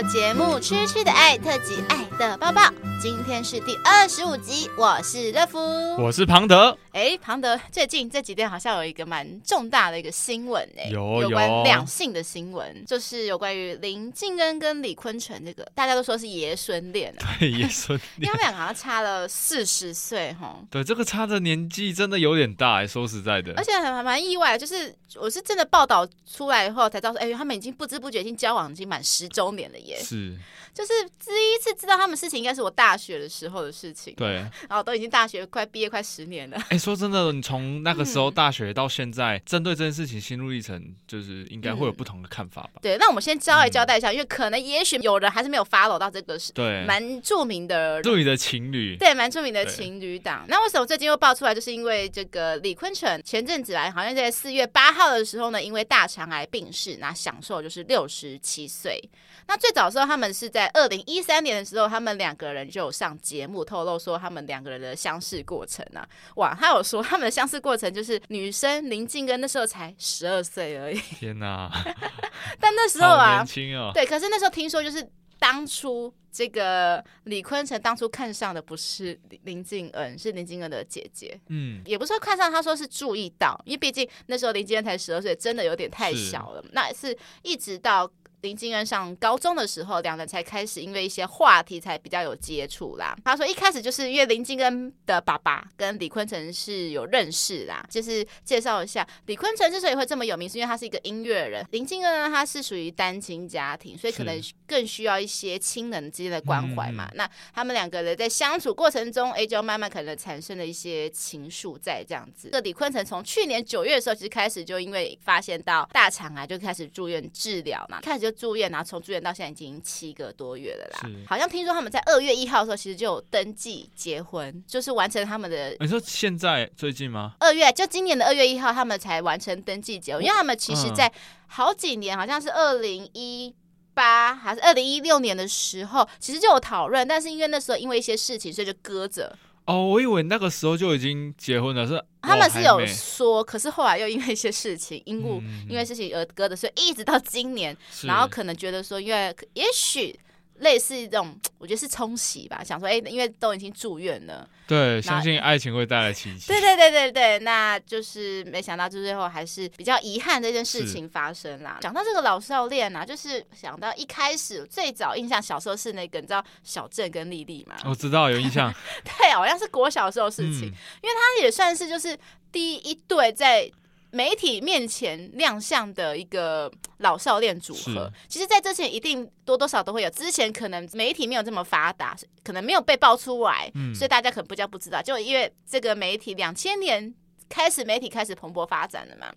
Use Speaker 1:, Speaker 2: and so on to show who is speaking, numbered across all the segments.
Speaker 1: 节目《痴痴的爱》特辑《爱的抱抱》，今天是第二十五集，我是乐福，
Speaker 2: 我是庞德。
Speaker 1: 哎，庞德，最近这几天好像有一个蛮重大的一个新闻哎，
Speaker 2: 有
Speaker 1: 有关两性的新闻，就是有关于林靖恩跟李坤城这个，大家都说是爷孙恋啊，
Speaker 2: 对，爷孙恋，
Speaker 1: 因为他们两个好像差了四十岁哈，
Speaker 2: 对，这个差的年纪真的有点大哎，说实在的，
Speaker 1: 而且还蛮意外，就是我是真的报道出来以后才知道说，哎，他们已经不知不觉已经交往已经满十周年了耶，
Speaker 2: 是，
Speaker 1: 就是第一次知道他们事情，应该是我大学的时候的事情，
Speaker 2: 对，
Speaker 1: 然后都已经大学快毕业快十年了。
Speaker 2: 哎说真的，你从那个时候大学到现在，针、嗯、对这件事情心路历程，就是应该会有不同的看法吧？嗯、
Speaker 1: 对，那我们先交代交代一下，嗯、因为可能也许有人还是没有 follow 到这个是
Speaker 2: 对
Speaker 1: 蛮著名的
Speaker 2: 著名的情侣，
Speaker 1: 对，蛮著名的情侣档。那为什么最近又爆出来？就是因为这个李坤城前阵子来，好像在四月八号的时候呢，因为大肠癌病逝，那享受就是六十七岁。那最早的时候，他们是在二零一三年的时候，他们两个人就有上节目透露说他们两个人的相识过程啊，哇，他。有说他们的相识过程，就是女生林靖恩那时候才十二岁而已。
Speaker 2: 天哪！
Speaker 1: 但那时候啊，
Speaker 2: 年轻哦。
Speaker 1: 对，可是那时候听说，就是当初这个李坤城当初看上的不是林靖恩，是林靖恩的姐姐。嗯，也不是说看上，他说是注意到，因为毕竟那时候林靖恩才十二岁，真的有点太小了。是那是一直到。林靖恩上高中的时候，两人才开始因为一些话题才比较有接触啦。他说一开始就是因为林靖恩的爸爸跟李坤城是有认识啦，就是介绍一下李坤城之所以会这么有名，是因为他是一个音乐人。林靖恩呢，他是属于单亲家庭，所以可能更需要一些亲人之间的关怀嘛。是那他们两个人在相处过程中，哎，就慢慢可能产生了一些情愫在这样子。这李坤城从去年九月的时候，其实开始就因为发现到大肠癌，就开始住院治疗嘛，开始就。住院，然后从住院到现在已经七个多月了啦。好像听说他们在二月一号的时候，其实就有登记结婚，就是完成他们的。你
Speaker 2: 说现在最近吗？
Speaker 1: 二月就今年的二月一号，他们才完成登记结婚，因为他们其实在好几年，好像是二零一八还是二零一六年的时候，其实就有讨论，但是因为那时候因为一些事情，所以就搁着。
Speaker 2: 哦，我以为那个时候就已经结婚了，是
Speaker 1: 他们是有说，可是后来又因为一些事情，因故、嗯、因为事情而割的，所以一直到今年，然后可能觉得说，因为也许。类似这种，我觉得是冲洗吧。想说，哎、欸，因为都已经住院了，对，
Speaker 2: 相信爱情会带来奇迹。
Speaker 1: 对对对对对，那就是没想到，就最后还是比较遗憾这件事情发生啦。讲到这个老少恋啊，就是想到一开始最早印象，小时候是那个，你知道小镇跟丽丽嘛？
Speaker 2: 我知道有印象，
Speaker 1: 对，好像是国小时候事情，嗯、因为他也算是就是第一对在。媒体面前亮相的一个老少恋组合，其实在之前一定多多少少都会有。之前可能媒体没有这么发达，可能没有被爆出来，嗯、所以大家可能不叫不知道。就因为这个媒体两千年开始，媒体开始蓬勃发展了嘛，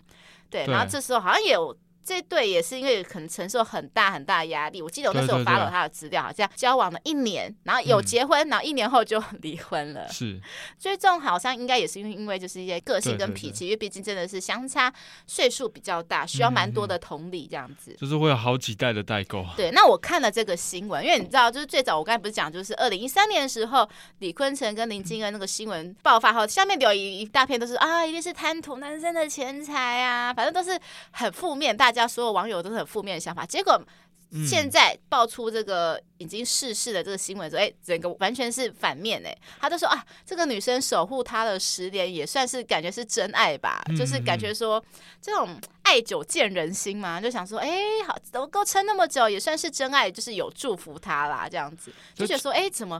Speaker 1: 对然后这时候好像也有。这对也是因为可能承受很大很大的压力。我记得我那时候发了他的资料，好像交往了一年，然后有结婚，然后一年后就 离婚了。是，所以这种好像应该也是因为因为就是一些个性跟脾气，因为毕竟真的是相差岁数比较大，需要蛮多的同理这样子。
Speaker 2: 就是会有好几代的代沟。
Speaker 1: 对，那我看了这个新闻，因为你知道，就是最早我刚才不是讲，就是二零一三年的时候，李坤城跟林靖恩那个新闻爆发后，下面有一一大片都是啊，一定是贪图男生的钱财啊，反正都是很负面，大家所有网友都是很负面的想法，结果现在爆出这个已经逝世的这个新闻说，哎、欸，整个完全是反面哎，他就说啊，这个女生守护他的十年也算是感觉是真爱吧，嗯、就是感觉说这种爱久见人心嘛，就想说，哎、欸，好，都够撑那么久，也算是真爱，就是有祝福他啦，这样子。就觉得说，哎、欸，怎么？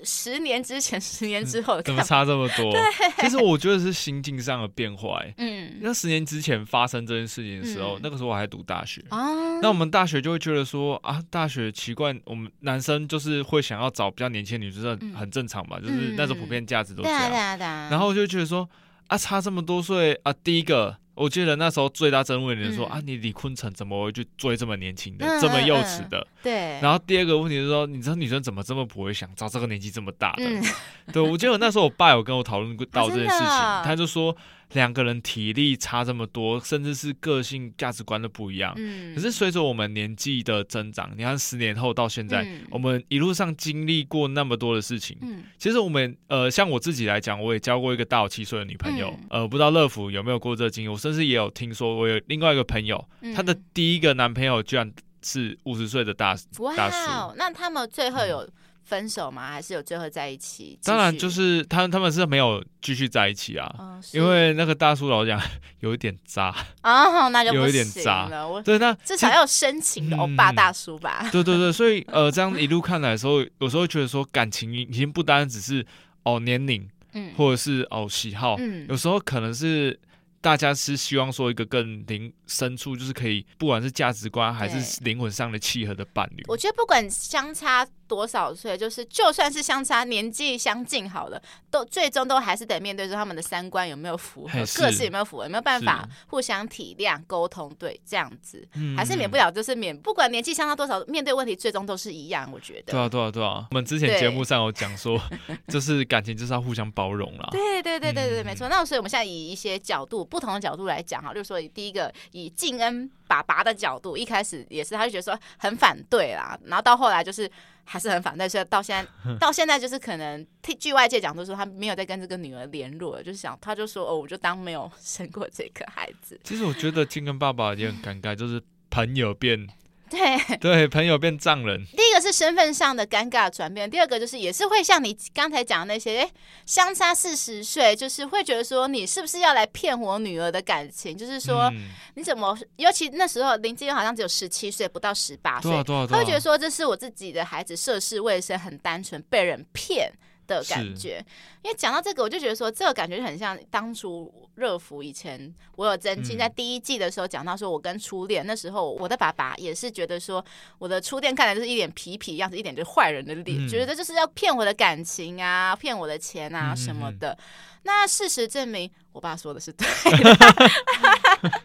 Speaker 1: 嗯十年之前，十年之后，
Speaker 2: 怎么差这么多？其实我觉得是心境上的变化。嗯，那十年之前发生这件事情的时候，嗯、那个时候我还读大学。哦，那我们大学就会觉得说啊，大学奇怪，我们男生就是会想要找比较年轻的女生，很正常嘛，嗯、就是那种普遍价值都这样。然后就觉得说啊，差这么多岁啊，第一个。我记得那时候最大争议的人说、嗯、啊，你李坤城怎么会去追这么年轻的、嗯、这么幼稚的？对。然后第二个问题是说，你知道女生怎么这么不会想找这个年纪这么大的？嗯、对，我记得那时候我爸有跟我讨论过 到这件事情，啊、他就说。两个人体力差这么多，甚至是个性价值观都不一样。嗯，可是随着我们年纪的增长，你看十年后到现在，嗯、我们一路上经历过那么多的事情。嗯，其实我们呃，像我自己来讲，我也交过一个大我七岁的女朋友。嗯、呃，不知道乐福有没有过这个经历？我甚至也有听说，我有另外一个朋友，她、的第一个男朋友居然是五十岁的大大叔。
Speaker 1: 那他们最后有分手吗？还是有最后在一起？
Speaker 2: 当然，就是他他们是没有继续在一起啊，哦、因为那个大叔老讲 有一点渣
Speaker 1: 啊，那就
Speaker 2: 有一点渣
Speaker 1: 了。
Speaker 2: 对，那
Speaker 1: 至少要有深情的欧巴大叔吧？
Speaker 2: 嗯、对对对，所以呃，这样一路看来的时候，有时候觉得说感情已经不单只是哦年龄，嗯，或者是哦喜好，嗯，有时候可能是。大家是希望说一个更灵深处，就是可以不管是价值观还是灵魂上的契合的伴侣。
Speaker 1: 我觉得不管相差多少岁，就是就算是相差年纪相近好了，都最终都还是得面对说他们的三观有没有符合，个性有没有符合，有没有办法互相体谅沟通，对，这样子、嗯、还是免不了，就是免不管年纪相差多少，面对问题最终都是一样。我觉得。
Speaker 2: 对啊，对啊，对啊。我们之前节目上有讲说，就是感情就是要互相包容啦。
Speaker 1: 对对对对对，没错。那所以我们现在以一些角度。不同的角度来讲哈，就是说，以第一个以敬恩爸爸的角度，一开始也是他就觉得说很反对啦，然后到后来就是还是很反对，所以到现在到现在就是可能据外界讲，就是说他没有在跟这个女儿联络了，就是想他就说哦，我就当没有生过这个孩子。
Speaker 2: 其实我觉得金根爸爸也很尴尬，就是朋友变。
Speaker 1: 对
Speaker 2: 对，朋友变丈人。
Speaker 1: 第一个是身份上的尴尬转变，第二个就是也是会像你刚才讲的那些，哎，相差四十岁，就是会觉得说你是不是要来骗我女儿的感情？就是说、嗯、你怎么，尤其那时候林金好像只有十七岁，不到十八岁，他会觉得说这是我自己的孩子，涉世未深，很单纯，被人骗。的感觉，因为讲到这个，我就觉得说，这个感觉就很像当初热芙以前，我有真心在第一季的时候讲到说，我跟初恋那时候，我的爸爸也是觉得说，我的初恋看来就是一脸痞痞样子，一点就是坏人的脸，嗯、觉得就是要骗我的感情啊，骗我的钱啊什么的。那事实证明，我爸说的是对的。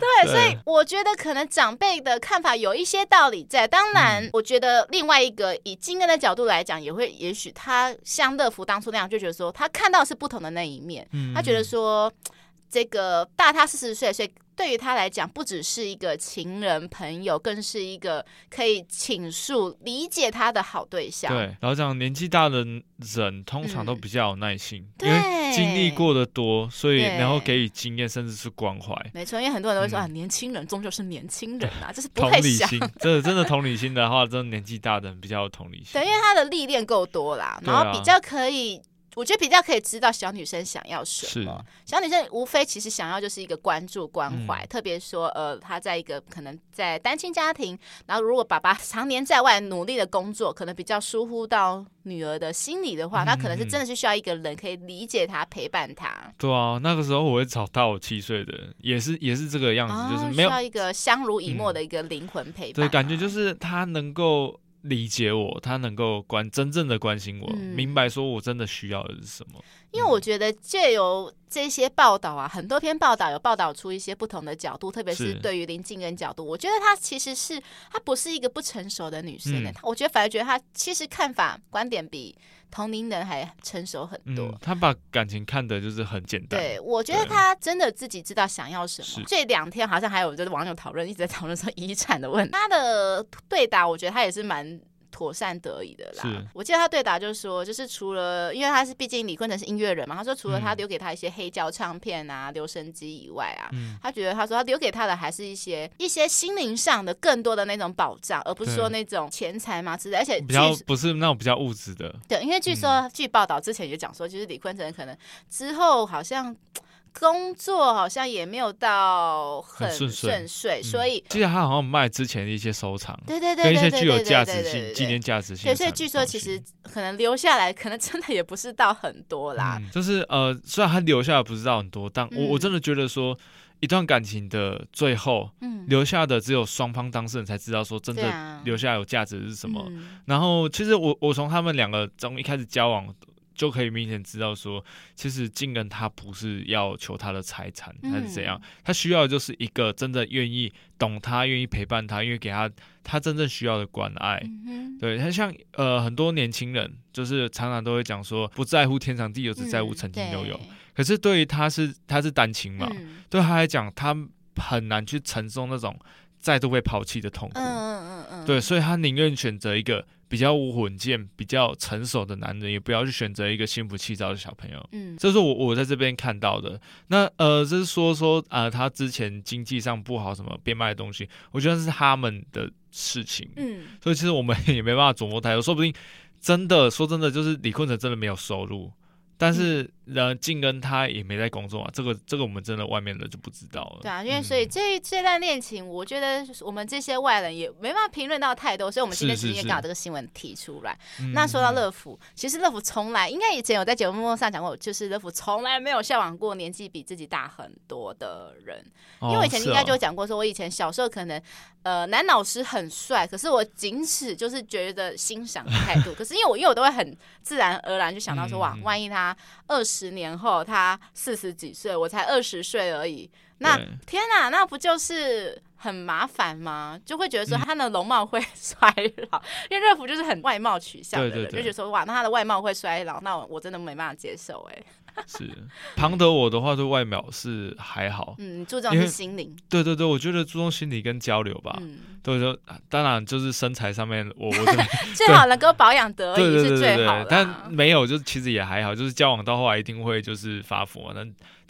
Speaker 1: 对，所以我觉得可能长辈的看法有一些道理在。当然，我觉得另外一个以金根的角度来讲，也会也许他像乐福当初那样，就觉得说他看到是不同的那一面，他觉得说这个大他四十岁，所以。对于他来讲，不只是一个情人朋友，更是一个可以倾诉、理解他的好对象。
Speaker 2: 对，然后讲年纪大的人通常都比较有耐心，嗯、因为经历过的多，所以然后给予经验，甚至是关怀。
Speaker 1: 没错，因为很多人都会说、嗯、啊，年轻人终究是年轻人啊，这是不
Speaker 2: 同理心。真的，真的同理心的话，真的年纪大的人比较有同理心。
Speaker 1: 对，因为他的历练够多啦，然后比较可以。我觉得比较可以知道小女生想要什么。小女生无非其实想要就是一个关注关怀，嗯、特别说呃，她在一个可能在单亲家庭，然后如果爸爸 常年在外努力的工作，可能比较疏忽到女儿的心理的话，那、嗯、可能是真的是需要一个人可以理解她、陪伴她。
Speaker 2: 对啊，那个时候我会找到我七岁的，也是也是这个样子，哦、就是没有需要
Speaker 1: 一个相濡以沫的一个灵魂陪伴、啊
Speaker 2: 嗯。对，感觉就是她能够。理解我，他能够关真正的关心我，嗯、明白说我真的需要的是什么。
Speaker 1: 因为我觉得借由这些报道啊，很多篇报道有报道出一些不同的角度，特别是对于林静恩角度，我觉得她其实是她不是一个不成熟的女生的、嗯，我觉得反而觉得她其实看法观点比同龄人还成熟很多。
Speaker 2: 她、嗯、把感情看的就是很简单。
Speaker 1: 对，我觉得她真的自己知道想要什么。这两天好像还有就是网友讨论，一直在讨论说遗产的问题。她的对答，我觉得她也是蛮。妥善得宜的啦。我记得他对答就是说，就是除了，因为他是毕竟李坤城是音乐人嘛，他说除了他留给他一些黑胶唱片啊、留声机以外啊，嗯、他觉得他说他留给他的还是一些一些心灵上的更多的那种保障，而不是说那种钱财嘛之类。而且
Speaker 2: 比较不是那种比较物质的。
Speaker 1: 对，因为据说、嗯、据报道之前也讲说，就是李坤城可能之后好像。工作好像也没有到很顺遂，所以
Speaker 2: 记得他好像卖之前的一些收藏，
Speaker 1: 对对对，
Speaker 2: 跟一些具有价值性、纪念价值性。
Speaker 1: 对，所以据说其实可能留下来，可能真的也不是到很多啦。
Speaker 2: 嗯、就是呃，虽然他留下来不是到很多，但我、嗯、我真的觉得说，一段感情的最后，嗯，留下的只有双方当事人才知道说，真的留下来有价值是什么。嗯、然后，其实我我从他们两个从一开始交往。就可以明显知道说，其实敬恩他不是要求他的财产还是怎样，他需要的就是一个真的愿意懂他、愿意陪伴他、愿意给他他真正需要的关爱。对，他像呃很多年轻人，就是常常都会讲说，不在乎天长地久，只在乎曾经拥有。可是对于他是他是单亲嘛，对他来讲，他很难去承受那种再度被抛弃的痛苦嗯嗯嗯。对，所以他宁愿选择一个。比较稳健、比较成熟的男人，也不要去选择一个心浮气躁的小朋友。嗯，这是我我在这边看到的。那呃，就是说说啊、呃，他之前经济上不好，什么变卖的东西，我觉得是他们的事情。嗯，所以其实我们也没办法琢磨太多，说不定真的说真的，就是李坤城真的没有收入。但是，呃，静跟他也没在工作啊，这个这个我们真的外面的就不知道了。
Speaker 1: 对啊，因为所以这这段恋情，我觉得我们这些外人也没办法评论到太多，所以我们今天直接把这个新闻提出来。是是是，那说到乐福，其实乐福从来应该以前有在节目上讲过，就是乐福从来没有向往过年纪比自己大很多的人，因为我以前应该就讲过，说我以前小时候可能呃男老师很帅，可是我仅此就是觉得欣赏的态度，可是因为我因为我都会很自然而然就想到说哇，万一他。二十年后，他四十几岁，我才二十岁而已。那天哪，那不就是很麻烦吗？就会觉得说他的容貌会 衰老，因为热芙就是很外貌取向的人，就觉得说哇，那他的外貌会衰老，那我我真的没办法接受哎。
Speaker 2: 是。庞德我的话，对外表是还好，
Speaker 1: 嗯，注重是心灵，
Speaker 2: 对对对，我觉得注重心理跟交流吧，嗯，对对，当然就是身材上面，我 我
Speaker 1: 最好能够保养得宜是最好的，
Speaker 2: 但没有，就其实也还好，就是交往到后来一定会就是发福嘛，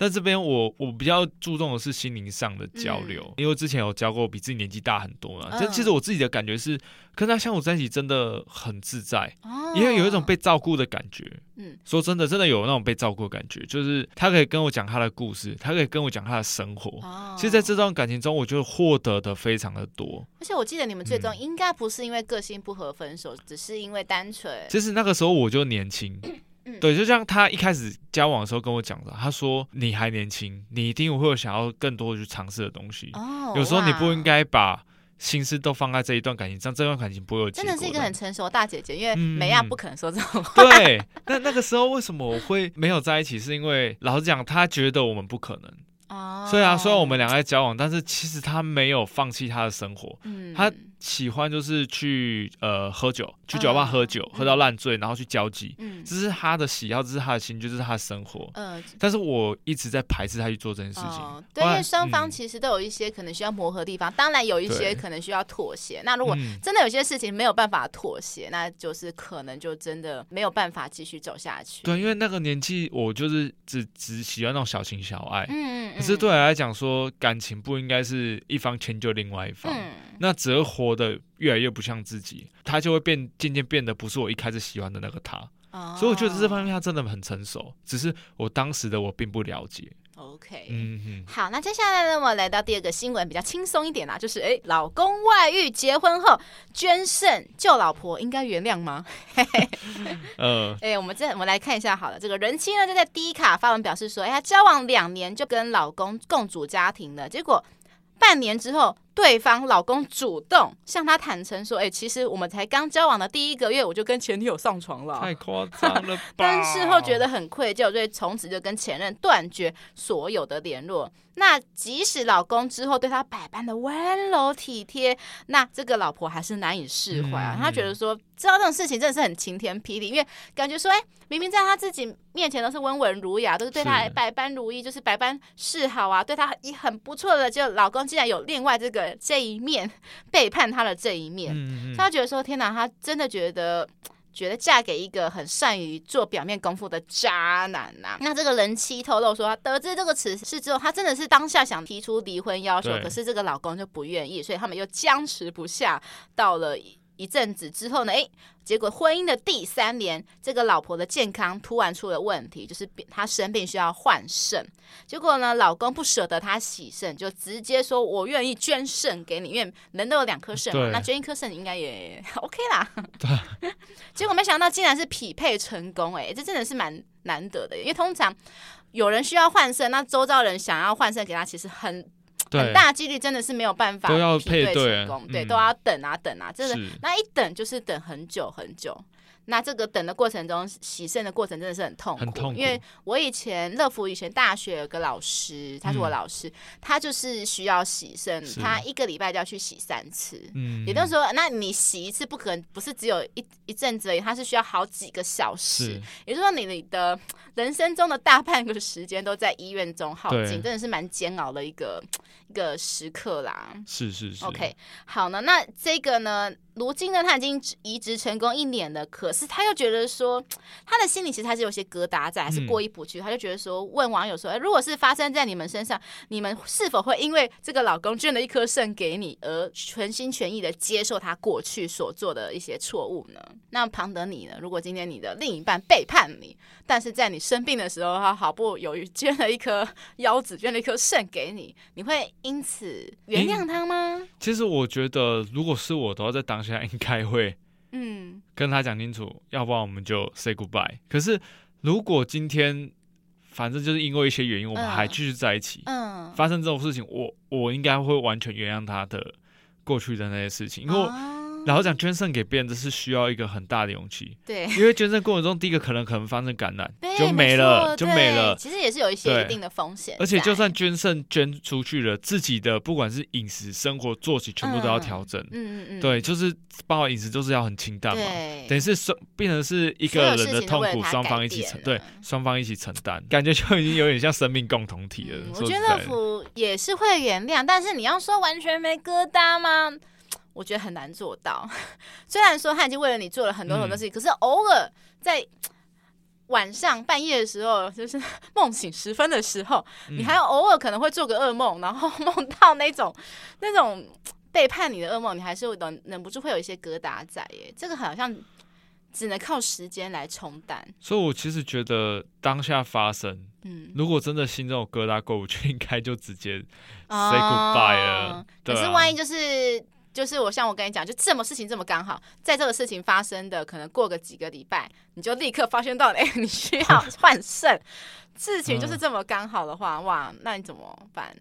Speaker 2: 但。这边我我比较注重的是心灵上的交流，嗯、因为之前有教过比自己年纪大很多嘛。但、嗯、其实我自己的感觉是，跟他相处在一起真的很自在，哦、因为有一种被照顾的感觉。嗯，说真的，真的有那种被照顾的感觉，就是他可以跟我讲他的故事，他可以跟我讲他的生活。哦、其实在这段感情中，我觉得获得的非常的多。
Speaker 1: 而且我记得你们最终应该不是因为个性不合分手，嗯、只是因为单纯。
Speaker 2: 其实那个时候我就年轻。对，就像他一开始交往的时候跟我讲的，他说：“你还年轻，你一定会有想要更多去尝试的东西。哦，有时候你不应该把心思都放在这一段感情上，这段感情不会有结果。”真的是一个很
Speaker 1: 成熟的大姐姐，因为美亚不可能说这种话。
Speaker 2: 嗯、对，那那个时候为什么我会没有在一起？是因为老实讲，他觉得我们不可能。哦，虽然虽然我们两个在交往，但是其实他没有放弃他的生活。嗯，他。喜欢就是去呃喝酒，去酒吧喝酒，嗯、喝到烂醉，然后去交际，嗯，这是他的喜好，这是他的心，就是他的生活。嗯，但是我一直在排斥他去做这件事情。哦、
Speaker 1: 对，因为双方其实都有一些可能需要磨合的地方，嗯、当然有一些可能需要妥协。那如果真的有些事情没有办法妥协，嗯、那就是可能就真的没有办法继续走下去。
Speaker 2: 对，因为那个年纪，我就是只只喜欢那种小情小爱。嗯，嗯，可是对我来讲说，感情不应该是一方迁就另外一方。嗯，那只会活得越来越不像自己，他就会变，渐渐变得不是我一开始喜欢的那个他。哦、所以我觉得这方面他真的很成熟，只是我当时的我并不了解。
Speaker 1: OK，嗯哼，好，那接下来呢，我们来到第二个新闻，比较轻松一点啦，就是哎，老公外遇，结婚后捐肾，救老婆应该原谅吗？嗯，哎，我们这我们来看一下好了，这个人妻呢就在 D 卡发文表示说，哎，她交往两年就跟老公共组家庭了，结果半年之后。对方老公主动向她坦诚说：“哎、欸，其实我们才刚交往的第一个月，我就跟前女友上床了，
Speaker 2: 太夸张了吧。”
Speaker 1: 但事后觉得很愧疚，所以从此就跟前任断绝所有的联络。那即使老公之后对她百般的温柔体贴，那这个老婆还是难以释怀啊。她、嗯、觉得说，知道这种事情真的是很晴天霹雳，因为感觉说，哎、欸，明明在她自己面前都是温文儒雅，都是对她百般如意，是就是百般示好啊，对她也很不错的，就老公竟然有另外这个。这一面背叛他的这一面，嗯嗯，他觉得说：“天哪，他真的觉得觉得嫁给一个很善于做表面功夫的渣男呐、啊。”那这个人妻透露说，他得知这个此事之后，她真的是当下想提出离婚要求，可是这个老公就不愿意，所以他们又僵持不下，到了。一阵子之后呢，诶，结果婚姻的第三年，这个老婆的健康突然出了问题，就是她生病需要换肾。结果呢，老公不舍得她洗肾，就直接说：“我愿意捐肾给你，因为人都有两颗肾嘛，那捐一颗肾应该也 OK 啦。对” 结果没想到竟然是匹配成功，诶，这真的是蛮难得的，因为通常有人需要换肾，那周遭人想要换肾给他，其实很。对很大几率真的是没有办法都要配对成功，对，都要等啊等啊，真的，是那一等就是等很久很久。那这个等的过程中，洗肾的过程真的是很痛苦，很痛苦。因为我以前乐福以前大学有个老师，他是我老师，嗯、他就是需要洗肾，他一个礼拜就要去洗三次。嗯，也就是说，那你洗一次不可能不是只有一一阵子而已，他是需要好几个小时。也就是说，你你的人生中的大半个时间都在医院中耗尽，真的是蛮煎熬的一个一个时刻啦。
Speaker 2: 是是是。
Speaker 1: OK，好呢，那这个呢？卢金呢，他已经移植成功一年了，可是他又觉得说，他的心里其实还是有些疙瘩在，还是过意不去。嗯、他就觉得说，问网友说，如果是发生在你们身上，你们是否会因为这个老公捐了一颗肾给你，而全心全意的接受他过去所做的一些错误呢？那庞德你呢？如果今天你的另一半背叛你，但是在你生病的时候，他毫不犹豫捐了一颗 腰子，捐了一颗肾给你，你会因此原谅他吗？欸、
Speaker 2: 其实我觉得，如果是我的话，在当下应该会，嗯，跟他讲清楚，嗯、要不然我们就 say goodbye。可是如果今天，反正就是因为一些原因，我们还继续在一起，嗯，发生这种事情，我我应该会完全原谅他的过去的那些事情，因为。哦然后讲捐肾给别人，这是需要一个很大的勇气。
Speaker 1: 对，
Speaker 2: 因为捐赠过程中，第一个可能可能发生感染，就没了，就没了。
Speaker 1: 其实也是有一些一定的风险。
Speaker 2: 而且就算捐肾捐出去了，自己的不管是饮食、生活作息，全部都要调整。嗯嗯嗯。对，就是包括饮食，就是要很清淡嘛。等于是双变成是一个人的痛苦，双方一起承，对，双方一起承担，感觉就已经有点像生命共同体了。
Speaker 1: 我觉得乐福也是会原谅，但是你要说完全没疙瘩吗？我觉得很难做到，虽然说他已经为了你做了很多很多事情，嗯、可是偶尔在晚上半夜的时候，就是梦醒时分的时候，嗯、你还偶尔可能会做个噩梦，然后梦到那种 那种背叛你的噩梦，你还是会忍忍不住会有一些疙瘩在耶。这个好像只能靠时间来冲淡。
Speaker 2: 所以我其实觉得当下发生，嗯，如果真的心中有疙瘩过不去，应该就直接 say goodbye 了。可是万一就是。就是我像我跟你讲，就这么事情这么刚好，在这个事情发生的可能过个几个礼拜，你就立刻发现到，哎、欸，你需要 换肾，事情就是这么刚好的话，哇，那你怎么办？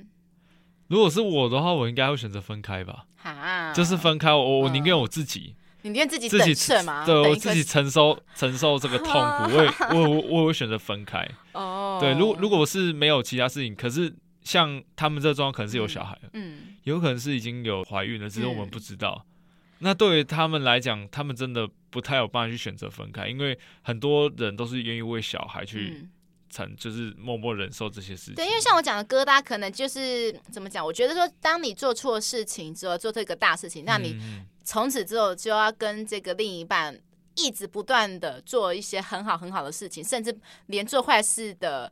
Speaker 2: 如果是我的话，我应该会选择分开吧。啊，就是分开，我我宁愿我自己，
Speaker 1: 你宁愿自己自己肾吗？
Speaker 2: 对，我自己承受承受这个痛苦，我也我我我会选择分开。哦，对，如果如果是没有其他事情，可是。像他们这状况可能是有小孩了，嗯，有可能是已经有怀孕了，只是我们不知道。嗯、那对于他们来讲，他们真的不太有办法去选择分开，因为很多人都是愿意为小孩去承，嗯、就是默默忍受这些事情。
Speaker 1: 对，因为像我讲的疙瘩，可能就是怎么讲？我觉得说，当你做错事情之后，做这个大事情，那你从此之后就要跟这个另一半一直不断的做一些很好很好的事情，甚至连做坏事的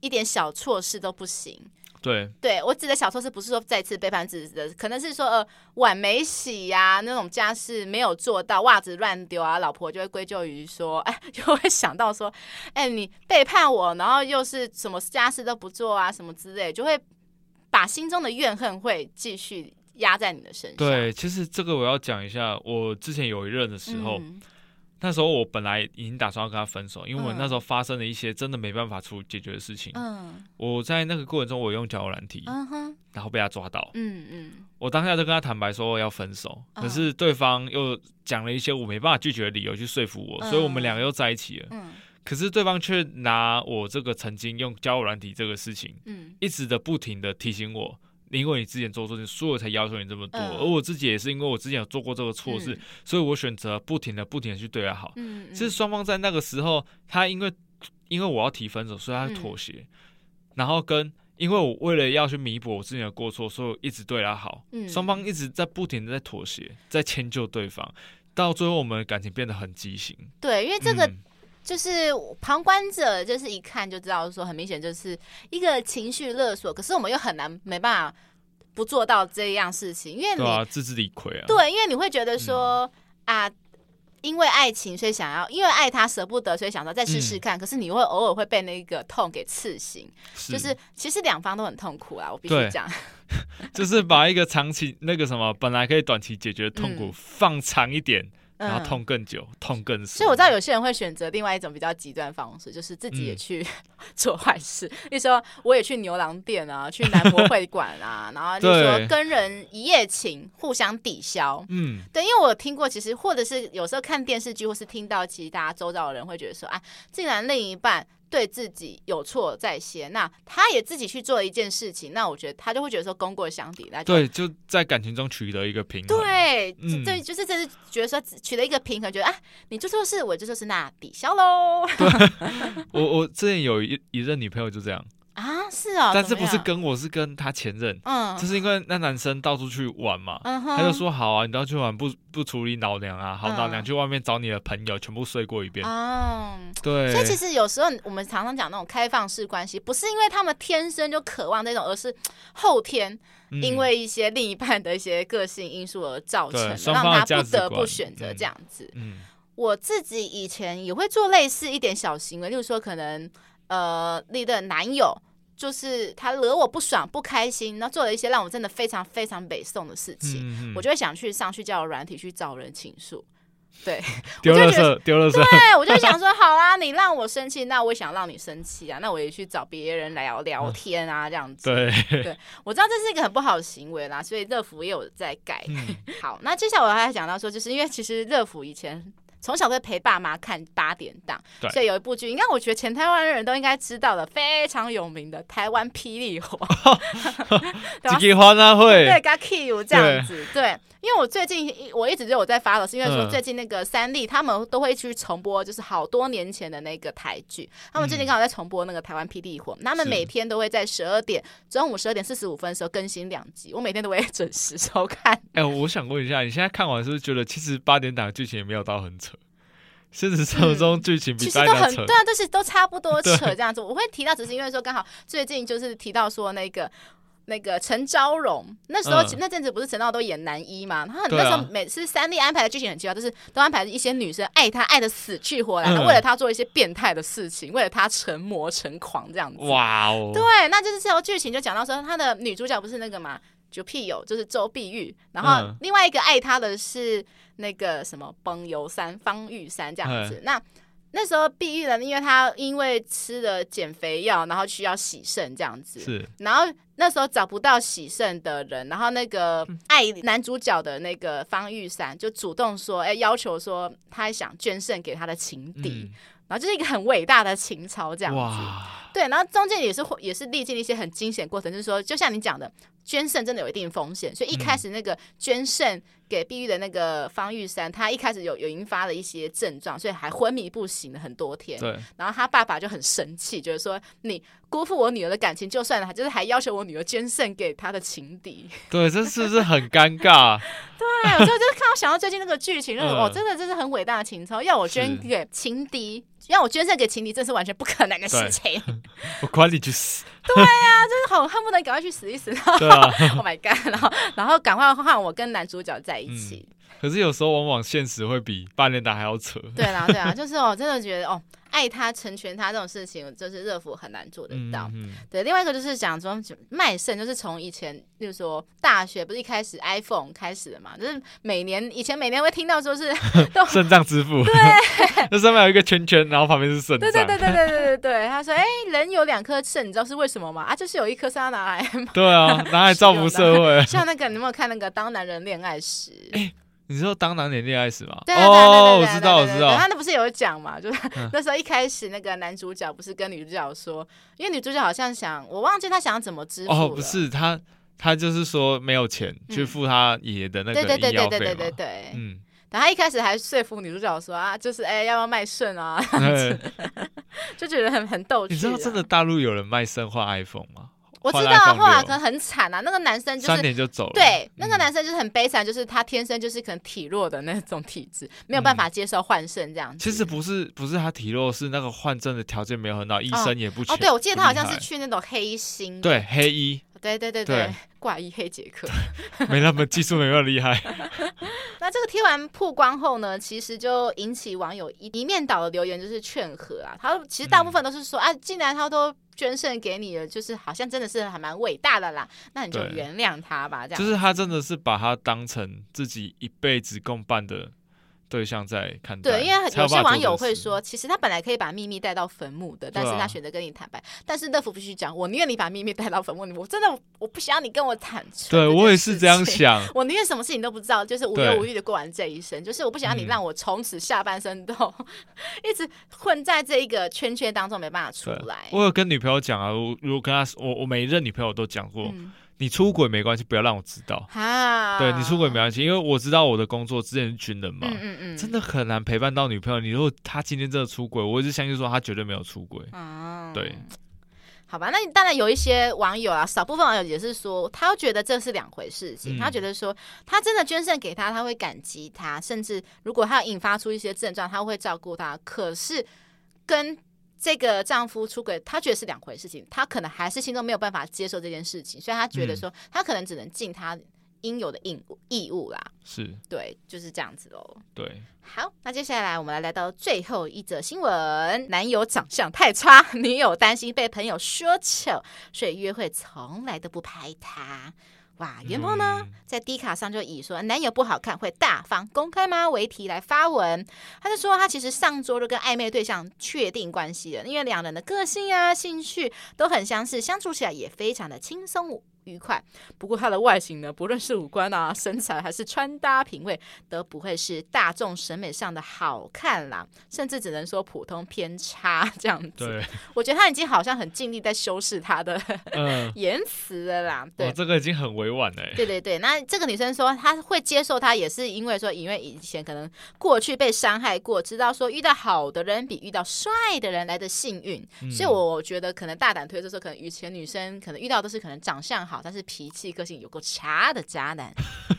Speaker 1: 一点小错事都不行。
Speaker 2: 对，
Speaker 1: 对我指的小错是不是说再次背叛自己的，可能是说呃碗没洗呀、啊，那种家事没有做到，袜子乱丢啊，老婆就会归咎于说，哎，就会想到说，哎，你背叛我，然后又是什么家事都不做啊，什么之类，就会把心中的怨恨会继续压在你的身上。
Speaker 2: 对，其实这个我要讲一下，我之前有一任的时候。嗯那时候我本来已经打算要跟他分手，因为我那时候发生了一些真的没办法处解决的事情。嗯，我在那个过程中，我用交友软体，嗯，然后被他抓到。嗯嗯，我当下就跟他坦白说我要分手，可是对方又讲了一些我没办法拒绝的理由去说服我，所以我们两个又在一起了。嗯，可是对方却拿我这个曾经用交友软体这个事情，嗯，一直的不停的提醒我。因为你之前做错事，所以我才要求你这么多。而我自己也是因为我之前有做过这个错事，所以我选择不停的、不停的去对他好。其实双方在那个时候，他因为因为我要提分手，所以他妥协。然后跟因为我为了要去弥补我之前的过错，所以我一直对他好。双方一直在不停的在妥协，在迁就对方，到最后我们的感情变得很畸形。
Speaker 1: 对，因为这个。就是旁观者，就是一看就知道，说很明显就是一个情绪勒索。可是我们又很难没办法不做到这样事情，因为你、
Speaker 2: 啊、自知理亏啊。
Speaker 1: 对，因为你会觉得说、嗯、啊，因为爱情所以想要，因为爱他舍不得，所以想说再试试看。嗯、可是你会偶尔会被那个痛给刺醒，是就是其实两方都很痛苦啊。我必须讲，
Speaker 2: 就是把一个长期那个什么本来可以短期解决的痛苦放长一点。然后痛更久，嗯、痛更深。
Speaker 1: 所以我知道有些人会选择另外一种比较极端方式，就是自己也去、嗯、做坏事。例如说，我也去牛郎店啊，去男模会馆啊，然后就是说跟人一夜情，互相抵消。嗯，对，因为我听过，其实或者是有时候看电视剧，或是听到其实大家周遭的人会觉得说，啊，竟然另一半。对自己有错在先，那他也自己去做一件事情，那我觉得他就会觉得说功过相抵，那
Speaker 2: 对，就在感情中取得一个平衡。
Speaker 1: 对，嗯、对，就是这是觉得说取得一个平衡，觉得啊，你做错事，我就做错事，那抵消喽。
Speaker 2: 我我之前有一一任女朋友就这样
Speaker 1: 啊，是啊，
Speaker 2: 但是不是跟我是跟他前任，嗯，就是因为那男生到处去玩嘛，嗯、他就说好啊，你到处去玩，不不处理老娘啊，好，老娘去外面找你的朋友，全部睡过一遍。哦、嗯，对。
Speaker 1: 所以其实有时候我们常常讲那种开放式关系，不是因为他们天生就渴望那种，而是后天因为一些另一半的一些个性因素而造成，让他不得不选择这样子。嗯。嗯我自己以前也会做类似一点小行为，例如说，可能呃，你的男友就是他惹我不爽、不开心，然后做了一些让我真的非常非常北宋的事情，嗯嗯，我就会想去上去交友软体去找人倾诉。对，
Speaker 2: 丢垃圾，丢垃圾。
Speaker 1: 对，我就想说，好啊，你让我生气，那我也想让你生气啊，那我也去找别人来聊聊天啊，这样子。
Speaker 2: 对，
Speaker 1: 对，我知道这是一个很不好的行为啦，所以乐福也有在改。嗯、好，那接下来我还讲到说，就是因为其实乐福以前。从小会陪爸妈看八点档，对。所以有一部剧，应该我觉得全台湾人都应该知道的，非常有名的台湾霹雳火，
Speaker 2: 几季花那会。
Speaker 1: 对 g a k i 这样子，对，对，因为我最近我一直就有在发了，是因为说最近那个三立他们都会去重播，就是好多年前的那个台剧，他们最近刚好在重播那个台湾霹雳火，他们每天都会在十二点中午十二点四十五分的时候更新两集，我每天都会准时收看。
Speaker 2: 哎、欸，我想问一下，你现在看完是不是觉得其实八点档的剧情也没有到很扯？现实生活中剧情比其实都很
Speaker 1: 对啊，都是都差不多扯这样子。我会提到，只是因为说刚好最近就是提到说那个那个陈昭荣，那时候那阵子不是陈昭都演男一嘛？然后那时候每次三立安排的剧情很奇怪，就是都安排一些女生爱他爱的死去活来，为了他做一些变态的事情，为了他成魔成狂这样子。哇哦！对，那就是这条剧情就讲到说他的女主角不是那个嘛？就屁友就是周碧玉，然后另外一个爱他的是那个什么崩油山方玉山这样子。嗯、那那时候碧玉呢，因为他因为吃了减肥药，然后需要洗肾这样子。是。然后那时候找不到洗肾的人，然后那个爱男主角的那个方玉山就主动说，哎，要求说他想捐肾给他的情敌。嗯、然后就是一个很伟大的情操这样子。对，然后中间也是也是历经一些很惊险过程，就是说，就像你讲的。捐肾真的有一定风险，所以一开始那个捐肾给碧玉的那个方玉山，他一开始有有引发了一些症状，所以还昏迷不醒了很多天。对，然后他爸爸就很生气，就是说你辜负我女儿的感情，就算了，就是还要求我女儿捐肾给他的情敌。
Speaker 2: 对，这是不是很尴尬？
Speaker 1: 对，我就就是看我想到最近那个剧情，就是哦，真的这是很伟大的情操，要我捐给情敌。让我捐肾给情敌，这是完全不可能的事情。
Speaker 2: 我管你去死！
Speaker 1: 对呀、啊，真的好恨不得赶快去死一死。对啊，Oh my god！然后，然后赶快换我跟男主角在一起。嗯、
Speaker 2: 可是有时候往往现实会比八点档还要扯。
Speaker 1: 对啦，对啊，就是我真的觉得哦。爱他成全他这种事情，就是乐福很难做得到。嗯嗯、对，另外一个就是讲说卖肾，就是从以前，例如说大学不是一开始 iPhone 开始的嘛，就是每年以前每年会听到说是
Speaker 2: 肾脏之父，
Speaker 1: 对，
Speaker 2: 那上面有一个圈圈，然后旁边是肾脏。
Speaker 1: 对对对对对对对对，他说，哎、欸，人有两颗肾，你知道是为什么吗？啊，就是有一颗是要拿来，
Speaker 2: 对啊，拿来造福社会。
Speaker 1: 像那个，你有没有看那个《当男人恋爱时》？欸
Speaker 2: 你说当男人恋爱史吗？
Speaker 1: 对对对对对，我知道我知道。他那不是有讲嘛？就是 那时候一开始那个男主角不是跟女主角说，因为女主角好像想，我忘记他想怎么支付。哦，
Speaker 2: 不是他，他就是说没有钱去付他爷爷的那个医药费嘛。对对对对对对对。嗯。
Speaker 1: 然后他一开始还说服女主角说啊，就是哎，要不要卖肾啊？就觉得很很逗趣。
Speaker 2: 你知道真的大陆有人卖肾换 iPhone 吗？
Speaker 1: 我知道，后来可能很惨啊。那个男生就是
Speaker 2: 三点就走了。
Speaker 1: 对，那个男生就是很悲惨，就是他天生就是可能体弱的那种体质，没有办法接受换肾这样子。
Speaker 2: 其实不是，不是他体弱，是那个换肾的条件没有很好，医生也不全。
Speaker 1: 哦，对，我记得他好像是去那种黑心。
Speaker 2: 对，黑医。
Speaker 1: 对对对对，挂 医黑杰克。
Speaker 2: 没那么技术，没那么厉害。
Speaker 1: 那这个贴完曝光后呢，其实就引起网友一一面倒的留言，就是劝和啊。他其实大部分都是说啊，既然他都。捐肾给你了，就是好像真的是还蛮伟大的啦。那你就原谅他吧，这样。
Speaker 2: 就是他真的是把他当成自己一辈子共伴的。对象在看待，
Speaker 1: 对，因为有些网友会说，其实他本来可以把秘密带到坟墓的，但是他选择跟你坦白。但是乐福必须讲，我宁愿你把秘密带到坟墓里，我真的我不想要你跟我坦诚。
Speaker 2: 对我也是这样想，
Speaker 1: 我宁愿什么事情都不知道，就是无忧无虑的过完这一生。就是我不想要你让我从此下半生都 一直混在这一个圈圈当中，没办法出来。
Speaker 2: 我有跟女朋友讲啊，我如果跟她，我我每一任女朋友都讲过。你出轨没关系，不要让我知道。哈对，你出轨没关系，因为我知道我的工作之前是军人嘛，嗯嗯嗯，真的很难陪伴到女朋友。你如果他今天真的出轨，我一直相信说他绝对没有出轨。嗯，对。
Speaker 1: 好吧，那你当然有一些网友啊，少部分网友也是说，他觉得这是两回事情。嗯、他觉得说，他真的捐肾给他，他会感激他，甚至如果他引发出一些症状，他会照顾他。可是跟这个丈夫出轨，她觉得是两回事情，她可能还是心中没有办法接受这件事情，所以她觉得说，她可能只能尽她应有的义务义务啦。
Speaker 2: 是，对，
Speaker 1: 就是这样子喽。
Speaker 2: 对，
Speaker 1: 好，那接下来我们来来到最后一则新闻：男友长相太差，女友担心被朋友说糗，所以约会从来都不拍他。哇，袁鹏呢，在 D 卡上就以说男友不好看会大方公开吗为题来发文，他就说他其实上周就跟暧昧对象确定关系了，因为两人的个性啊、兴趣都很相似，相处起来也非常的轻松。愉快。不过他的外形呢，不论是五官啊、身材还是穿搭品味，都不会是大众审美上的好看啦，甚至只能说普通偏差这样子。对，我觉得他已经好像很尽力在修饰他的、呃、言辞了啦。对，
Speaker 2: 这个已经很委婉了。
Speaker 1: 对对对，那这个女生说她会接受他，也是因为说，因为以前可能过去被伤害过，知道说遇到好的人比遇到帅的人来的幸运，嗯、所以我觉得可能大胆推测说，可能以前女生可能遇到都是可能长相好。但是脾气个性有够差的渣男，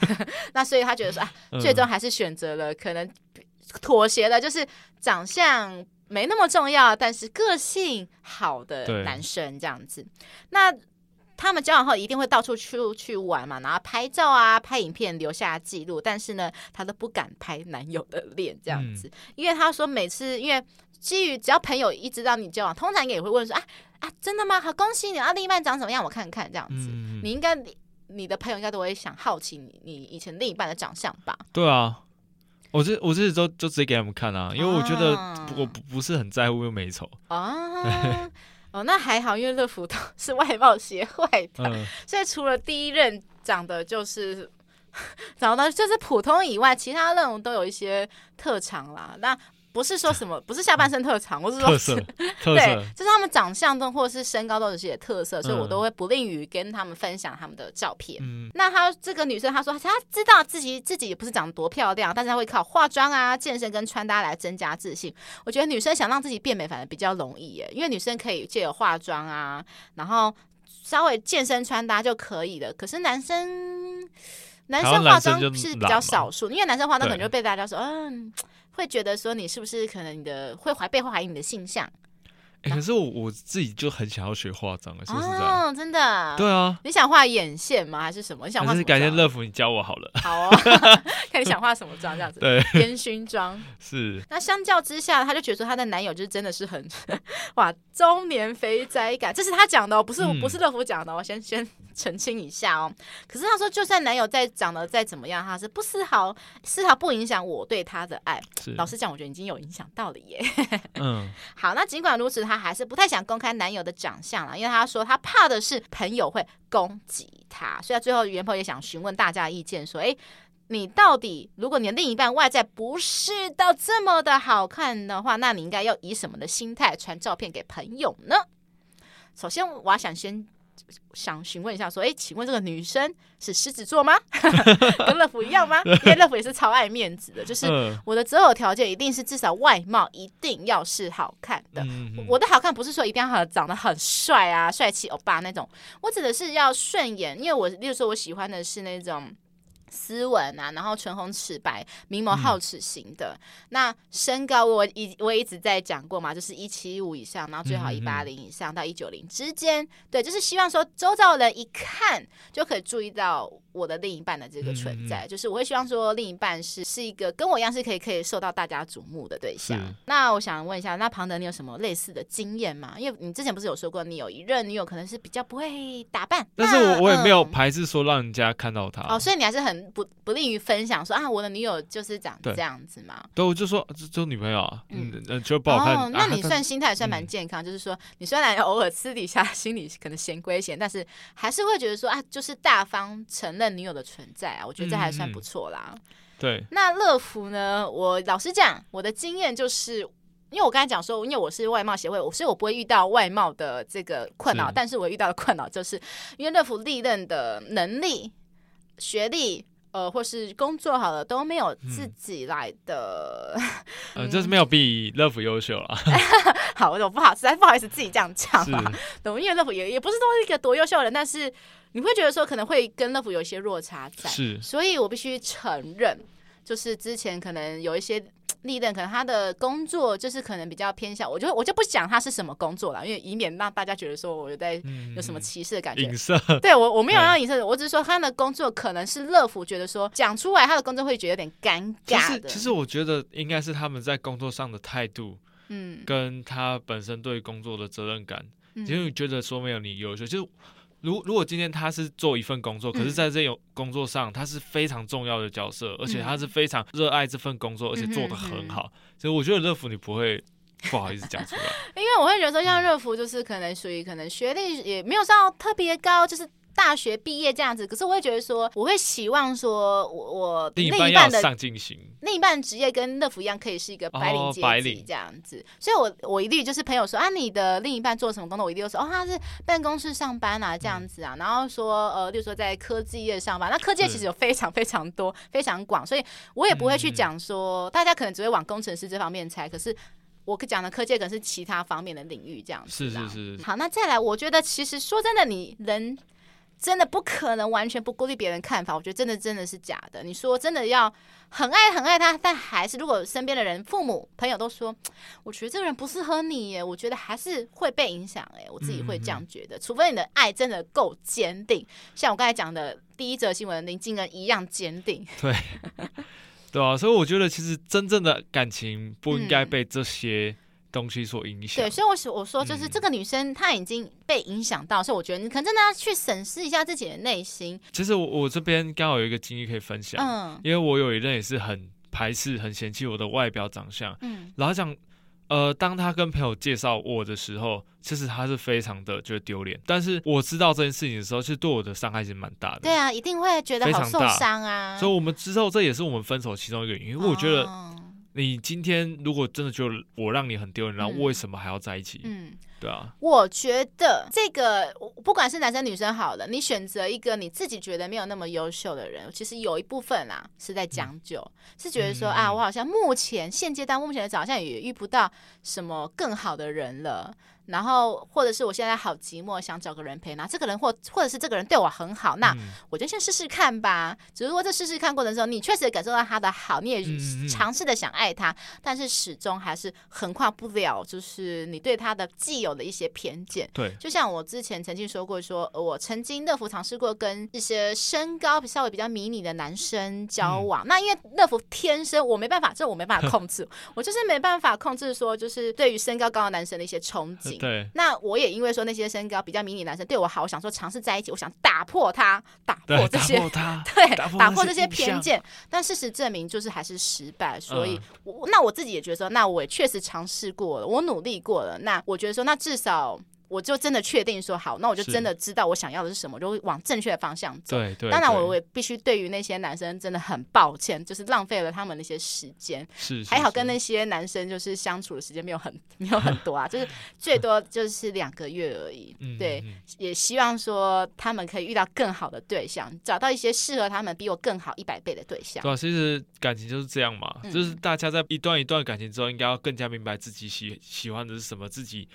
Speaker 1: 那所以他觉得说啊，最终还是选择了可能妥协了，就是长相没那么重要，但是个性好的男生这样子。那他们交往后一定会到处去去玩嘛，然后拍照啊、拍影片留下记录，但是呢，他都不敢拍男友的脸这样子，因为他说每次因为。基于只要朋友一直让你交往，通常也会问说啊啊，真的吗？好，恭喜你啊！另一半长什么样？我看看这样子。嗯、你应该，你的朋友应该都会想好奇你你以前另一半的长相吧？
Speaker 2: 对啊，我这我这都就直接给他们看啊，因为我觉得我不不是很在乎又美丑
Speaker 1: 啊。哦，那还好，因为乐福是外貌协会的，嗯、所以除了第一任长得就是 长得就是普通以外，其他任务都有一些特长啦。那不是说什么，不是下半身特长，我是说是，对，就是他们长相都或者是身高都有些特色，所以我都会不吝于跟他们分享他们的照片。嗯，那她这个女生她说她知道自己自己也不是长得多漂亮，但是她会靠化妆啊、健身跟穿搭来增加自信。我觉得女生想让自己变美，反而比较容易耶，因为女生可以借由化妆啊，然后稍微健身穿搭就可以了。可是男生男生化妆是比较少数，因为男生化妆可能就被大家说嗯。会觉得说你是不是可能你的会怀被怀疑你的性向？
Speaker 2: 哎、欸，可是我我自己就很想要学化妆啊，是不是
Speaker 1: 这真的？
Speaker 2: 对啊。
Speaker 1: 你想画眼线吗？还是什么？你想画？
Speaker 2: 是改天乐福你教我好了。
Speaker 1: 好哦，看你想画什么妆这样子。
Speaker 2: 对，
Speaker 1: 烟熏妆
Speaker 2: 是。
Speaker 1: 那相较之下，她就觉得说她的男友就是真的是很哇中年肥宅感，这是她讲的哦，不是、嗯、不是乐福讲的，我先先澄清一下哦。可是她说，就算男友再长得再怎么样，她是不丝毫丝毫不影响我对他的爱。老实讲，我觉得已经有影响到了耶。嗯。好，那尽管如此。她还是不太想公开男友的长相了，因为她说她怕的是朋友会攻击她，所以最后原 PO 也想询问大家的意见，说：哎，你到底如果你的另一半外在不是到这么的好看的话，那你应该要以什么的心态传照片给朋友呢？首先，我要想先。想询问一下，说，哎，请问这个女生是狮子座吗？跟乐福一样吗？因为乐福也是超爱面子的，就是我的择偶条件一定是至少外貌一定要是好看的。我的好看不是说一定要很长得很帅啊，帅气欧巴那种，我指的是要顺眼，因为我，例如说，我喜欢的是那种。斯文啊，然后唇红齿白、明眸皓齿型的。嗯、那身高我一我一直在讲过嘛，就是一七五以上，然后最好一八零以上到一九零之间。嗯、对，就是希望说周遭人一看就可以注意到我的另一半的这个存在。嗯、就是我会希望说另一半是是一个跟我一样是可以可以受到大家瞩目的对象。那我想问一下，那庞德你有什么类似的经验吗？因为你之前不是有说过，你有一任女友可能是比较不会打扮，
Speaker 2: 但是我我也没有排斥说让人家看到她。
Speaker 1: 哦，所以你还是很。不不利于分享说啊，我的女友就是长这样子嘛。
Speaker 2: 对，我就说就就女朋友啊，嗯，就不好看。
Speaker 1: 哦，那你算心态算蛮健康，就是说你虽然偶尔私底下 心里可能嫌归嫌，但是还是会觉得说啊，就是大方承认女友的存在啊，我觉得这还算不错啦。
Speaker 2: 对。
Speaker 1: 那乐福呢？我老实讲，我的经验就是，因为我刚才讲说，因为我是外貌协会，所以我不会遇到外貌的这个困扰，但是我遇到的困扰就是因为乐福历任的能力、学历。呃，或是工作好了都没有自己来的，
Speaker 2: 嗯，就是没有比乐福优秀了。
Speaker 1: 好，我不好，实在不好意思自己这样讲嘛。懂？因为乐福也也不是说一个多优秀的人，但是你会觉得说可能会跟乐福有一些落差在，
Speaker 2: 是，
Speaker 1: 所以我必须承认，就是之前可能有一些。历任可能他的工作就是可能比较偏向，我就我就不讲他是什么工作了，因为以免让大家觉得说我有在有什么歧视的感觉。
Speaker 2: 影射，
Speaker 1: 对我我没有要影射，我只是说他的工作可能是乐福觉得说讲出来他的工作会觉得有点尴尬的。
Speaker 2: 其实我觉得应该是他们在工作上的态度，嗯，跟他本身对工作的责任感，因为觉得说没有你优秀，就。如如果今天他是做一份工作，可是在这种工作上他是非常重要的角色，而且他是非常热爱这份工作，而且做得很好，所以我觉得乐福你不会不好意思讲出来，
Speaker 1: 因为我会觉得说像热芙就是可能属于可能学历也没有上特别高，就是。大学毕业这样子，可是我会觉得说，我会希望说，我我另一半的
Speaker 2: 上进心，
Speaker 1: 另一半职业跟乐福一样，可以是一个白领阶级这样子。哦、所以我，我我一律就是朋友说啊，你的另一半做什么工作，我一定说哦，他是办公室上班啊这样子啊。嗯、然后说呃，例如说在科技业上班，那科技业其实有非常非常多非常广，所以我也不会去讲说，嗯、大家可能只会往工程师这方面猜，可是我讲的科技可能是其他方面的领域这样子。是是是，是。好，那再来，我觉得其实说真的，你人。真的不可能完全不顾虑别人看法，我觉得真的真的是假的。你说真的要很爱很爱他，但还是如果身边的人、父母、朋友都说，我觉得这个人不适合你耶，我觉得还是会被影响哎，我自己会这样觉得。嗯嗯，除非你的爱真的够坚定，像我刚才讲的第一则新闻林静恩一样坚定。
Speaker 2: 对，对啊，所以我觉得其实真正的感情不应该被这些。东西所影响，
Speaker 1: 对，所以我说我说就是这个女生她已经被影响到，嗯、所以我觉得你可能真的要去审视一下自己的内心。
Speaker 2: 其实我我这边刚好有一个经历可以分享，嗯，因为我有一任也是很排斥、很嫌弃我的外表长相，嗯，然后讲，呃，当他跟朋友介绍我的时候，其实他是非常的觉得丢脸，但是我知道这件事情的时候，其实对我的伤害其实蛮大的。
Speaker 1: 对啊，一定会觉得好受伤啊。
Speaker 2: 所以我们之后这也是我们分手其中一个原因，因为我觉得。哦你今天如果真的就我让你很丢人，然后为什么还要在一起？嗯，对啊。
Speaker 1: 我觉得这个不管是男生女生好了，你选择一个你自己觉得没有那么优秀的人，其实有一部分啊是在将就，嗯、是觉得说啊，我好像目前现阶段目前的长相也遇不到什么更好的人了。然后，或者是我现在好寂寞，想找个人陪。那这个人或或者是这个人对我很好，那我就先试试看吧。只不过在试试看过程中，你确实感受到他的好，你也尝试的想爱他，但是始终还是横跨不了，就是你对他的既有的一些偏见。
Speaker 2: 对，
Speaker 1: 就像我之前曾经说过说，说我曾经乐福尝试过跟一些身高稍微比较迷你的男生交往。嗯、那因为乐福天生我没办法，这我没办法控制，我就是没办法控制说，就是对于身高高的男生的一些憧憬。
Speaker 2: 对，
Speaker 1: 那我也因为说那些身高比较迷你男生对我好，我想说尝试在一起，我想打破他，打破这些，对，对打，破打破这些偏见。但事实证明，就是还是失败。所以，我那我自己也觉得说，那我也确实尝试过了，我努力过了。那我觉得说，那至少。我就真的确定说好，那我就真的知道我想要的是什么，就会往正确的方向走。
Speaker 2: 对对。
Speaker 1: 当然，我也必须对于那些男生真的很抱歉，就是浪费了他们那些时间。
Speaker 2: 是。
Speaker 1: 还好跟那些男生就是相处的时间没有很没有很多啊，就是 最多就是两个月而已。对。也希望说他们可以遇到更好的对象，找到一些适合他们比我更好一百倍的对象。
Speaker 2: 对啊，其实感情就是这样嘛，就是大家在一段一段感情之后，应该要更加明白自己喜喜欢的是什么，自己。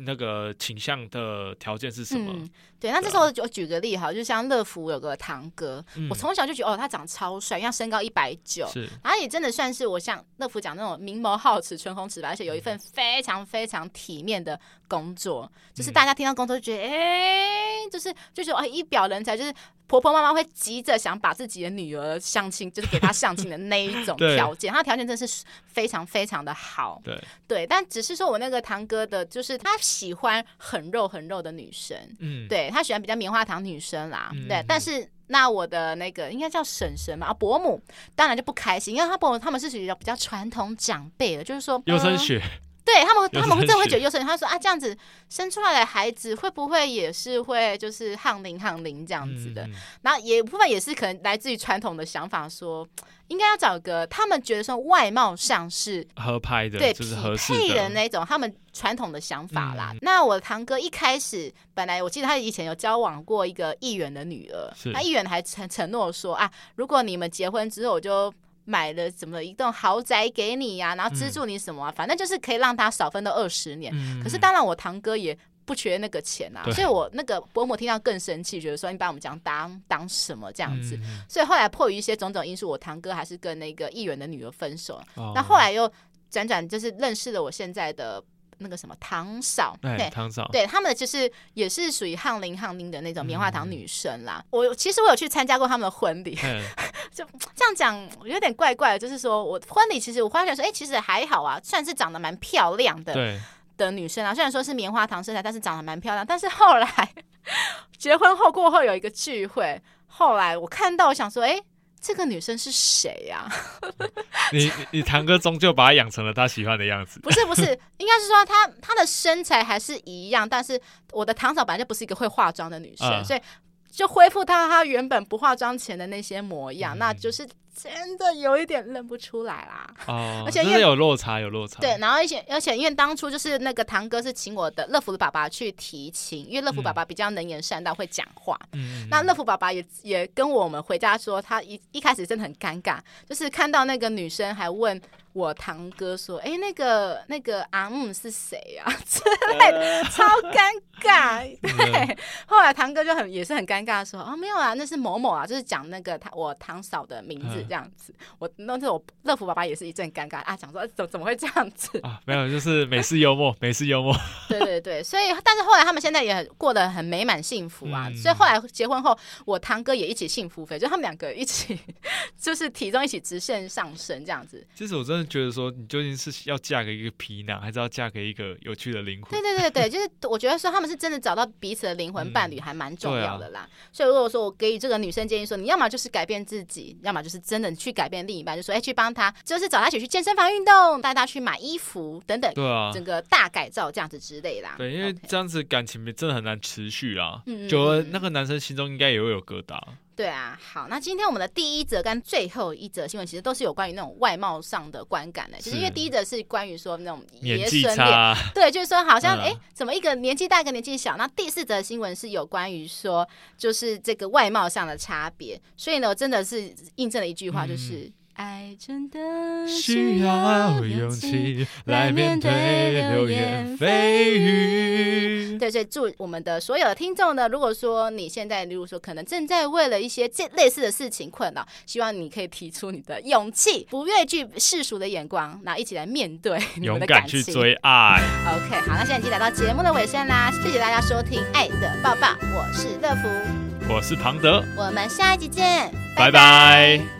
Speaker 2: 那个倾向的条件是什
Speaker 1: 么？对，那这时候就举个例哈，就像乐福有个堂哥，嗯、我从小就觉得哦，他长超帅，因为他身高一百九，然后也真的算是我像乐福讲那种明眸皓齿、唇红齿白，而且有一份非常非常体面的工作，嗯、就是大家听到工作就觉得哎、嗯，就是就觉得哦，一表人才，就是。婆婆妈妈会急着想把自己的女儿相亲，就是给她相亲的那一 种条件，她条件真的是非常非常的好。
Speaker 2: 对。
Speaker 1: 对，但只是说我那个堂哥的，就是他喜欢很肉很肉的女生，嗯，对他喜欢比较棉花糖女生啦，嗯、对。但是那我的那个应该叫婶婶嘛，啊伯母，当然就不开心，因为他伯母他们是属于比较传统长辈的，就是说优
Speaker 2: 生学。
Speaker 1: 对他们，他们会真的会觉得优生。他说啊，这样子生出来的孩子会不会也是会就是翰林翰林这样子的？然后、也部分也是可能来自于传统的想法说，说应该要找个他们觉得说外貌上是
Speaker 2: 合拍的，
Speaker 1: 对，
Speaker 2: 就是
Speaker 1: 匹配的那种，他们传统的想法啦。嗯、那我堂哥一开始本来我记得他以前有交往过一个议员的女儿，那议员还承承诺说啊，如果你们结婚之后，我就。买了什么一栋豪宅给你呀、啊，然后资助你什么、啊，嗯、反正就是可以让他少奋斗二十年。嗯、可是当然，我堂哥也不缺那个钱啊，所以我那个伯母听到更生气，觉得说你把我们讲当当什么这样子。嗯、所以后来迫于一些种种因素，我堂哥还是跟那个议员的女儿分手。哦、那后来又辗转就是认识了我现在的。那个什么堂嫂，对
Speaker 2: 堂嫂，
Speaker 1: 对他们就是也是属于翰林翰林的那种棉花糖女生啦。我其实我有去参加过他们的婚礼，就这样讲有点怪怪的。就是说我婚礼其实我发现说，哎，其实还好啊，算是长得蛮漂亮的的女生啊。虽然说是棉花糖身材，但是长得蛮漂亮。但是后来 结婚后过后有一个聚会，后来我看到我想说，哎。这个女生是谁呀？
Speaker 2: 你你堂哥终究把她养成了他喜欢的样子。
Speaker 1: 不是不是，应该是说她她的身材还是一样，但是我的堂嫂本来就不是一个会化妆的女生，嗯、所以就恢复她她原本不化妆前的那些模样，嗯、那就是。真的有一点认不出来啦，
Speaker 2: 哦，而且因为有落差，有落差。
Speaker 1: 对，然后而且而且因为当初就是那个堂哥是请我的乐福的爸爸去提亲，因为乐福爸爸比较能言善道，会讲话。嗯，那乐福爸爸也也跟我们回家说，他一一开始真的很尴尬，就是看到那个女生还问。我堂哥说：“哎，那个那个阿姆是谁呀？之类的，超尴尬。对，后来堂哥就很也是很尴尬，说：哦，没有啊，那是某某啊，就是讲那个他我堂嫂的名字这样子。我那时候我乐福爸爸也是一阵尴尬啊，讲说怎怎么会这样子
Speaker 2: 啊？没有，就是美式幽默，美式幽默。
Speaker 1: 对对对，所以但是后来他们现在也很过得很美满幸福啊。所以后来结婚后，我堂哥也一起幸福肥，就他们两个一起，就是体重一起直线上升这样子。
Speaker 2: 其实我真的。觉得说你究竟是要嫁给一个皮囊，还是要嫁给一个有趣的灵魂？
Speaker 1: 对对对对，就是我觉得说他们是真的找到彼此的灵魂伴侣，还蛮重要的啦。嗯啊、所以如果说我给予这个女生建议说，你要么就是改变自己，要么就是真的去改变另一半，就说哎，去帮他，就是找他一起去健身房运动，带他去买衣服等等，对啊，整个大改造这样子之类啦。
Speaker 2: 对，因为这样子感情真的很难持续啦。嗯，久了那个男生心中应该也会有疙瘩。
Speaker 1: 对啊，好，那今天我们的第一则跟最后一则新闻，其实都是有关于那种外貌上的观感的。其实因为第一则是关于说那种爷孙恋，对，就是说好像哎、嗯，怎么一个年纪大一个年纪小？那第四则新闻是有关于说，就是这个外貌上的差别。所以呢，我真的是印证了一句话，就是。嗯爱真的需要勇气来面对流言蜚语。对，所以祝我们的所有的听众呢，如果说你现在，例如说可能正在为了一些这类似的事情困扰，希望你可以提出你的勇气，不畏惧世俗的眼光，然后一起来面对你们的感情，
Speaker 2: 勇敢去追爱。
Speaker 1: OK，好，那现在已经来到节目的尾声啦，谢谢大家收听《爱的抱抱》，我是乐福，
Speaker 2: 我是庞德，
Speaker 1: 我们下一集见，
Speaker 2: 拜拜。